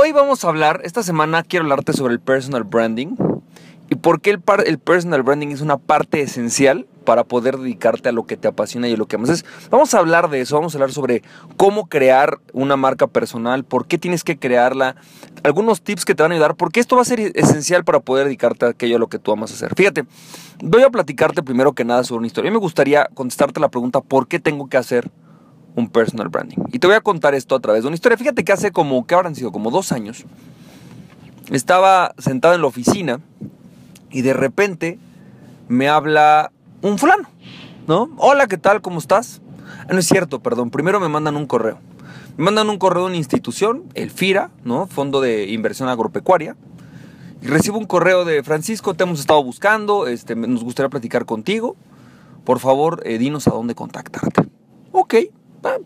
hoy vamos a hablar, esta semana quiero hablarte sobre el personal branding y por qué el, personal branding es una parte esencial para poder dedicarte a lo que te apasiona y a lo que amas. vamos a hablar de eso, vamos a hablar sobre cómo crear una marca personal, por qué tienes que crearla, algunos tips que te van a ayudar, porque esto va a ser esencial para poder dedicarte a aquello a lo que tú amas hacer. Fíjate, voy a platicarte primero que nada sobre una historia. A mí me gustaría contestarte la pregunta, ¿por qué tengo que hacer un personal branding. Y te voy a contar esto a través de una historia. Fíjate que hace como, ¿qué habrán sido? Como dos años. Estaba sentado en la oficina y de repente me habla un fulano, ¿no? Hola, ¿qué tal? ¿Cómo estás? Ah, no es cierto, perdón. Primero me mandan un correo. Me mandan un correo de una institución, el FIRA, ¿no? Fondo de Inversión Agropecuaria. Y recibo un correo de Francisco, te hemos estado buscando, este, nos gustaría platicar contigo. Por favor, eh, dinos a dónde contactarte. Ok,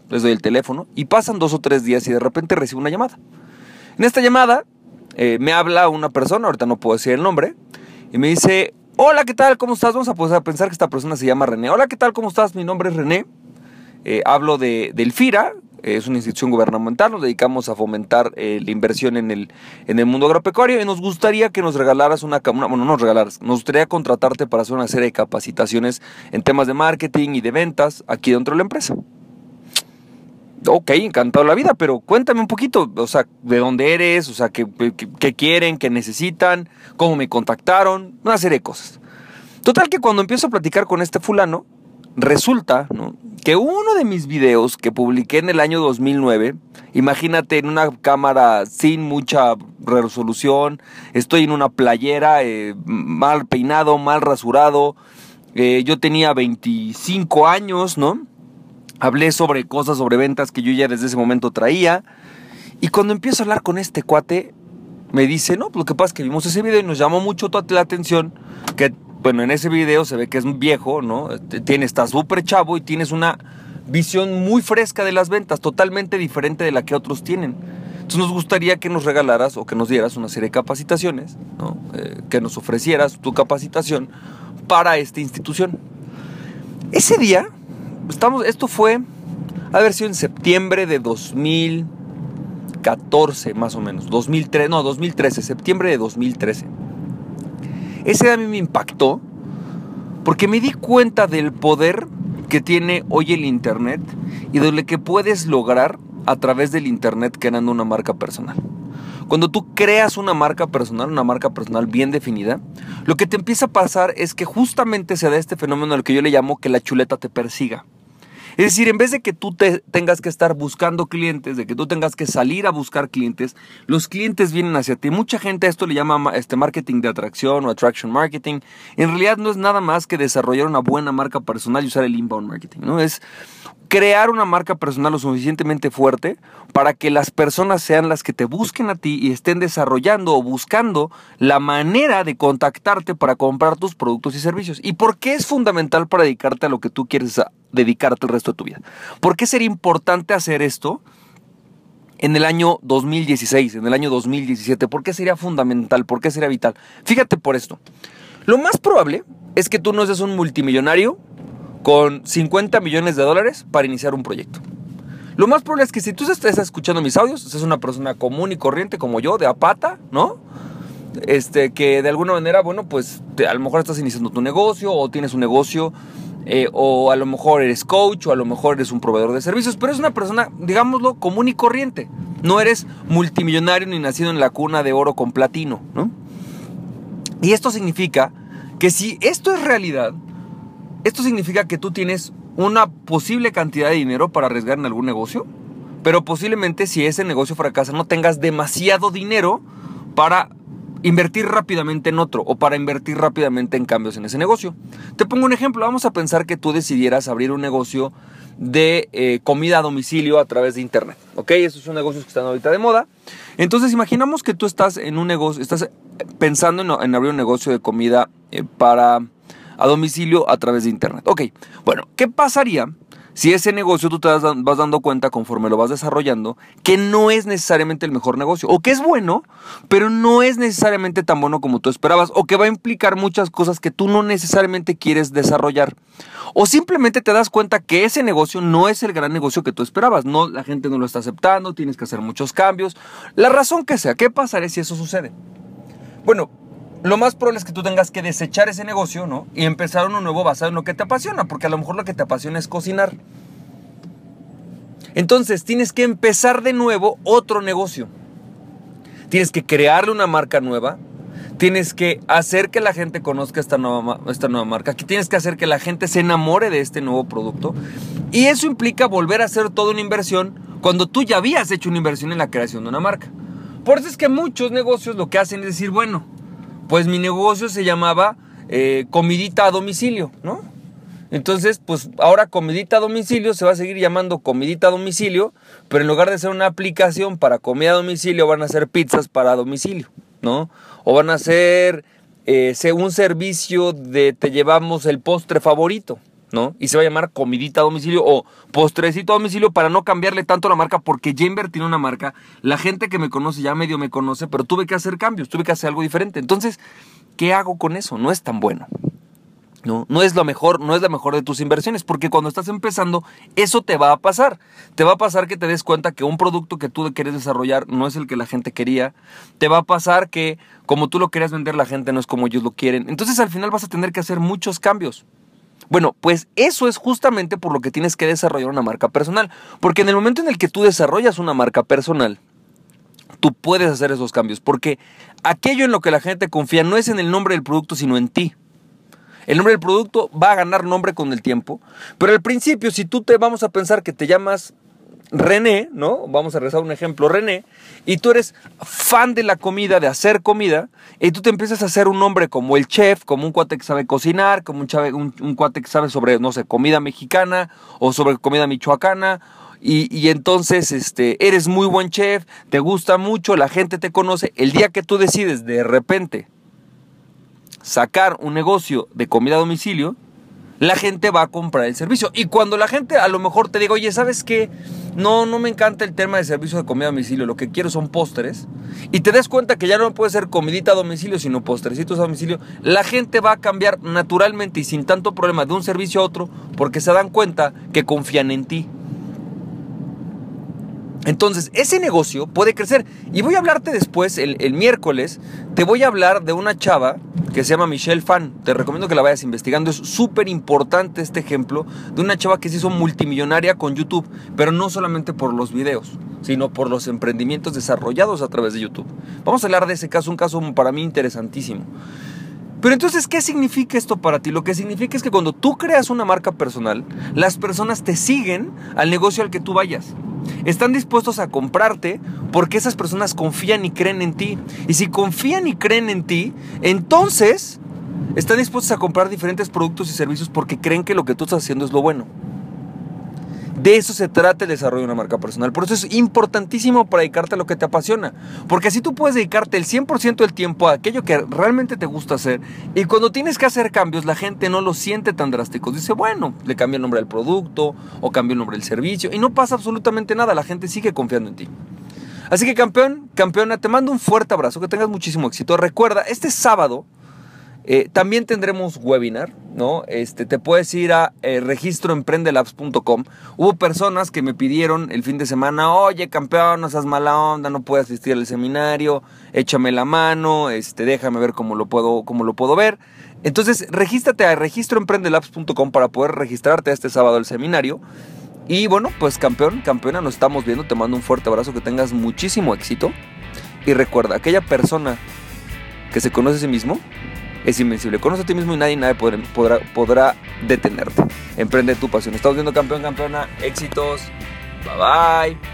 Les doy el teléfono y pasan dos o tres días y de repente recibo una llamada. En esta llamada eh, me habla una persona, ahorita no puedo decir el nombre, y me dice, hola, ¿qué tal? ¿Cómo estás? Vamos a, pensar que esta persona se llama René. Hola, ¿qué tal? ¿Cómo estás? Mi nombre es René. Eh, hablo de, del FIRA, es una institución gubernamental, nos dedicamos a fomentar eh, la inversión en el, en el mundo agropecuario y nos gustaría que nos regalaras una, una, bueno, no nos regalaras, nos gustaría contratarte para hacer una serie de capacitaciones en temas de marketing y de ventas aquí dentro de la empresa ok, encantado la vida, pero cuéntame un poquito, o sea, de dónde eres, o sea, qué, quieren, qué necesitan, cómo me contactaron, una serie de cosas. Total que cuando empiezo a platicar con este fulano, resulta que uno de mis videos que publiqué en el año 2009, imagínate en una cámara sin mucha resolución, estoy en una playera, eh, mal peinado, mal rasurado, eh, yo tenía 25 años, ¿no? Hablé sobre cosas, sobre ventas que yo ya desde ese momento traía. Y cuando empiezo a hablar con este cuate, me dice, no, pues lo que pasa es que vimos ese video y nos llamó mucho la atención que, bueno, en ese video se ve que es viejo, ¿no? Tiene, está súper chavo y tienes una visión muy fresca de las ventas, totalmente diferente de la que otros tienen. Entonces nos gustaría que nos regalaras o que nos dieras una serie de capacitaciones, ¿no? Eh, que nos ofrecieras tu capacitación para esta institución. Ese día estamos, esto fue, haber sido en septiembre de 2014, más o menos. 2003, no, 2013, septiembre de 2013. Ese a mí me impactó porque me di cuenta del poder que tiene hoy el Internet y de lo que puedes lograr a través del Internet creando una marca personal. Cuando tú creas una marca personal, una marca personal bien definida, lo que te empieza a pasar es que justamente se da este fenómeno al que yo le llamo que la chuleta te persiga. Es decir, en vez de que tú te tengas que estar buscando clientes, de que tú tengas que salir a buscar clientes, los clientes vienen hacia ti. Mucha gente a esto le llama este marketing de atracción o attraction marketing. En realidad no es nada más que desarrollar una buena marca personal y usar el inbound marketing, ¿no? Es crear una marca personal lo suficientemente fuerte para que las personas sean las que te busquen a ti y estén desarrollando o buscando la manera de contactarte para comprar tus productos y servicios. ¿Y por qué es fundamental para dedicarte a lo que tú quieres dedicarte el resto de tu vida? ¿Por qué sería importante hacer esto? en el año 2016, en el año 2017? ¿Por qué sería fundamental? ¿Por qué sería vital? Fíjate por esto. Lo más probable es que tú no seas un multimillonario con 50 millones de dólares para iniciar un proyecto. Lo más probable es que si tú estás escuchando mis audios, seas una persona común y corriente como yo, de apata, ¿no? Este, que de alguna manera, bueno, pues a lo mejor estás iniciando tu negocio o tienes un negocio, eh, o a lo mejor eres coach, o a lo mejor eres un proveedor de servicios, pero es una persona, digámoslo, común y corriente. No eres multimillonario ni nacido en la cuna de oro con platino, ¿no? Y esto significa que si esto es realidad, esto significa que tú tienes una posible cantidad de dinero para arriesgar en algún negocio, pero posiblemente si ese negocio fracasa no tengas demasiado dinero para invertir rápidamente en otro o para invertir rápidamente en cambios en ese negocio. Te pongo un ejemplo, vamos a pensar que tú decidieras abrir un negocio de eh, comida a domicilio a través de internet. ¿Ok? Esos son negocios que están ahorita de moda. Entonces, imaginamos que tú estás en un negocio, estás pensando en, abrir un negocio de comida eh, para a domicilio a través de internet. Ok, bueno, ¿qué pasaría si ese negocio tú te vas, dando cuenta conforme lo vas desarrollando que no es necesariamente el mejor negocio o que es bueno, pero no es necesariamente tan bueno como tú esperabas o que va a implicar muchas cosas que tú no necesariamente quieres desarrollar. O simplemente te das cuenta que ese negocio no es el gran negocio que tú esperabas, no la gente no lo está aceptando, tienes que hacer muchos cambios, la razón que sea, ¿qué pasaría si eso sucede? Bueno, lo más probable es que tú tengas que desechar ese negocio, ¿no? Y empezar uno nuevo basado en lo que te apasiona, porque a lo mejor lo que te apasiona es cocinar. Entonces tienes que empezar de nuevo otro negocio. Tienes que crearle una marca nueva. Tienes que hacer que la gente conozca esta nueva, esta nueva marca. Tienes que hacer que la gente se enamore de este nuevo producto. Y eso implica volver a hacer toda una inversión cuando tú ya habías hecho una inversión en la creación de una marca. Por eso es que muchos negocios lo que hacen es decir, bueno, pues mi negocio se llamaba eh, comidita a domicilio, ¿no? Entonces, pues ahora comidita a domicilio se va a seguir llamando comidita a domicilio, pero en lugar de ser una aplicación para comida a domicilio, van a ser pizzas para domicilio, ¿no? O van a ser eh, un servicio de te llevamos el postre favorito, ¿no? Y se va a llamar comidita a domicilio o postrecito a domicilio para no cambiarle tanto la marca porque ya invertí en una marca. La gente que me conoce ya medio me conoce, pero tuve que hacer cambios, tuve que hacer algo diferente. Entonces, ¿qué hago con eso? No es tan bueno. No, no es lo mejor, no es la mejor de tus inversiones, porque cuando estás empezando, eso te va a pasar. Te va a pasar que te des cuenta que un producto que tú quieres desarrollar no es el que la gente quería. Te va a pasar que como tú lo querías vender, la gente no es como ellos lo quieren. Entonces al final vas a tener que hacer muchos cambios. Bueno, pues eso es justamente por lo que tienes que desarrollar una marca personal. Porque en el momento en el que tú desarrollas una marca personal, tú puedes hacer esos cambios. Porque aquello en lo que la gente confía no es en el nombre del producto, sino en ti. El nombre del producto va a ganar nombre con el tiempo. Pero al principio, si tú te vamos a pensar que te llamas René, ¿no? Vamos a rezar un ejemplo, René, y tú eres fan de la comida, de hacer comida, y tú te empiezas a hacer un nombre como el chef, como un cuate que sabe cocinar, como un, un, cuate que sabe sobre, no sé, comida mexicana o sobre comida michoacana, y, y, entonces este, eres muy buen chef, te gusta mucho, la gente te conoce, el día que tú decides de repente sacar un negocio de comida a domicilio, la gente va a comprar el servicio. Y cuando la gente a lo mejor te diga, oye, ¿sabes qué? No, no me encanta el tema de servicio de comida a domicilio, lo que quiero son postres. Y te des cuenta que ya no puede ser comidita a domicilio, sino postrecitos a domicilio. La gente va a cambiar naturalmente y sin tanto problema de un servicio a otro porque se dan cuenta que confían en ti. Entonces, ese negocio puede crecer. Y voy a hablarte después, el, el, miércoles, te voy a hablar de una chava que se llama Michelle Fan. Te recomiendo que la vayas investigando. Es súper importante este ejemplo de una chava que se hizo multimillonaria con YouTube, pero no solamente por los videos, sino por los emprendimientos desarrollados a través de YouTube. Vamos a hablar de ese caso, un caso para mí interesantísimo. Pero entonces, ¿qué significa esto para ti? Lo que significa es que cuando tú creas una marca personal, las personas te siguen al negocio al que tú vayas. Están dispuestos a comprarte porque esas personas confían y creen en ti. Y si confían y creen en ti, entonces están dispuestos a comprar diferentes productos y servicios porque creen que lo que tú estás haciendo es lo bueno. De eso se trata el desarrollo de una marca personal. Por eso es importantísimo para dedicarte a lo que te apasiona. Porque así tú puedes dedicarte el 100% del tiempo a aquello que realmente te gusta hacer. Y cuando tienes que hacer cambios, la gente no lo siente tan drástico. Dice, bueno, le cambia el nombre del producto o cambia el nombre del servicio. Y no pasa absolutamente nada. La gente sigue confiando en ti. Así que campeón, campeona, te mando un fuerte abrazo. Que tengas muchísimo éxito. Recuerda, este sábado eh, también tendremos webinar, ¿no? Este, te puedes ir a eh, registroemprendelabs.com. Hubo personas que me pidieron el fin de semana, oye campeón, no seas mala onda, no puedo asistir al seminario, échame la mano, este, déjame ver cómo lo puedo, cómo lo puedo ver. Entonces, regístrate a registroemprendelabs.com para poder registrarte este sábado al seminario. Y bueno, pues campeón, campeona, nos estamos viendo, te mando un fuerte abrazo, que tengas muchísimo éxito. Y recuerda, aquella persona que se conoce a sí mismo, es invencible. Conoce a ti mismo y nadie, nadie podrá, detenerte. Emprende tu pasión. Estamos viendo campeón, campeona. Éxitos. Bye bye.